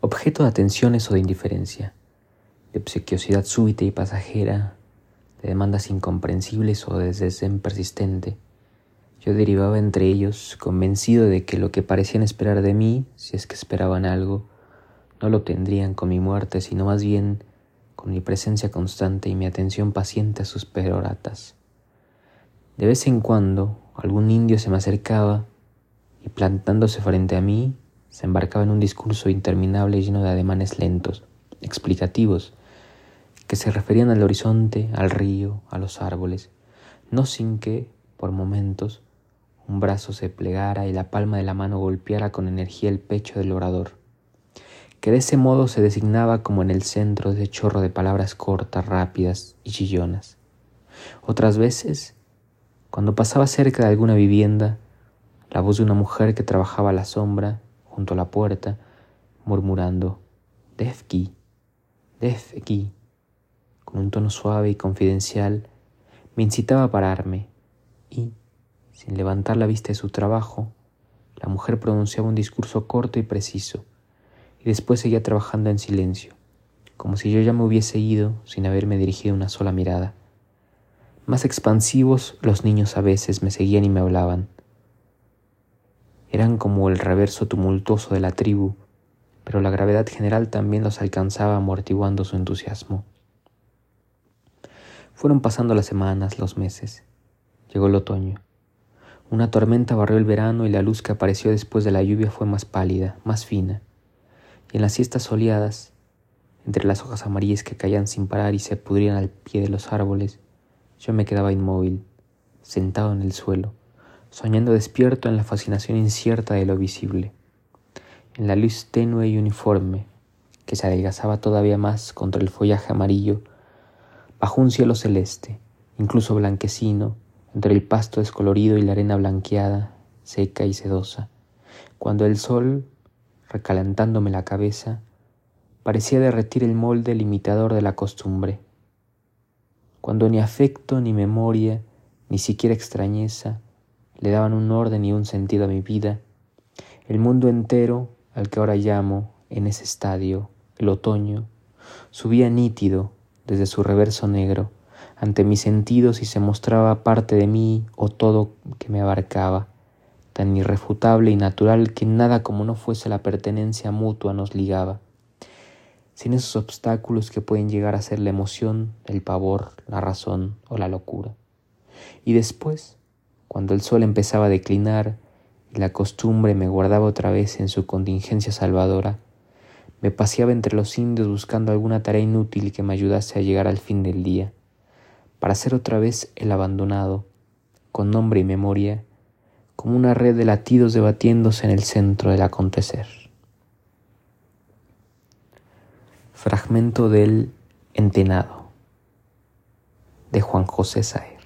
objeto de atenciones o de indiferencia, de obsequiosidad súbita y pasajera, de demandas incomprensibles o de desdén persistente. Yo derivaba entre ellos, convencido de que lo que parecían esperar de mí, si es que esperaban algo, no lo tendrían con mi muerte, sino más bien con mi presencia constante y mi atención paciente a sus peroratas. De vez en cuando algún indio se me acercaba y plantándose frente a mí se embarcaba en un discurso interminable lleno de ademanes lentos, explicativos, que se referían al horizonte, al río, a los árboles, no sin que, por momentos, un brazo se plegara y la palma de la mano golpeara con energía el pecho del orador, que de ese modo se designaba como en el centro de ese chorro de palabras cortas, rápidas y chillonas. Otras veces cuando pasaba cerca de alguna vivienda, la voz de una mujer que trabajaba a la sombra, junto a la puerta, murmurando, Defki, Defki, con un tono suave y confidencial, me incitaba a pararme y, sin levantar la vista de su trabajo, la mujer pronunciaba un discurso corto y preciso, y después seguía trabajando en silencio, como si yo ya me hubiese ido sin haberme dirigido una sola mirada. Más expansivos, los niños a veces me seguían y me hablaban. Eran como el reverso tumultuoso de la tribu, pero la gravedad general también los alcanzaba amortiguando su entusiasmo. Fueron pasando las semanas, los meses. Llegó el otoño. Una tormenta barrió el verano y la luz que apareció después de la lluvia fue más pálida, más fina. Y en las siestas soleadas, entre las hojas amarillas que caían sin parar y se pudrían al pie de los árboles, yo me quedaba inmóvil, sentado en el suelo, soñando despierto en la fascinación incierta de lo visible, en la luz tenue y uniforme que se adelgazaba todavía más contra el follaje amarillo, bajo un cielo celeste, incluso blanquecino, entre el pasto descolorido y la arena blanqueada, seca y sedosa, cuando el sol, recalentándome la cabeza, parecía derretir el molde limitador de la costumbre, cuando ni afecto ni memoria, ni siquiera extrañeza, le daban un orden y un sentido a mi vida, el mundo entero, al que ahora llamo, en ese estadio, el otoño, subía nítido desde su reverso negro ante mis sentidos y se mostraba parte de mí o todo que me abarcaba, tan irrefutable y natural que nada como no fuese la pertenencia mutua nos ligaba sin esos obstáculos que pueden llegar a ser la emoción, el pavor, la razón o la locura. Y después, cuando el sol empezaba a declinar y la costumbre me guardaba otra vez en su contingencia salvadora, me paseaba entre los indios buscando alguna tarea inútil que me ayudase a llegar al fin del día, para ser otra vez el abandonado, con nombre y memoria, como una red de latidos debatiéndose en el centro del acontecer. Fragmento del Entenado de Juan José Saer.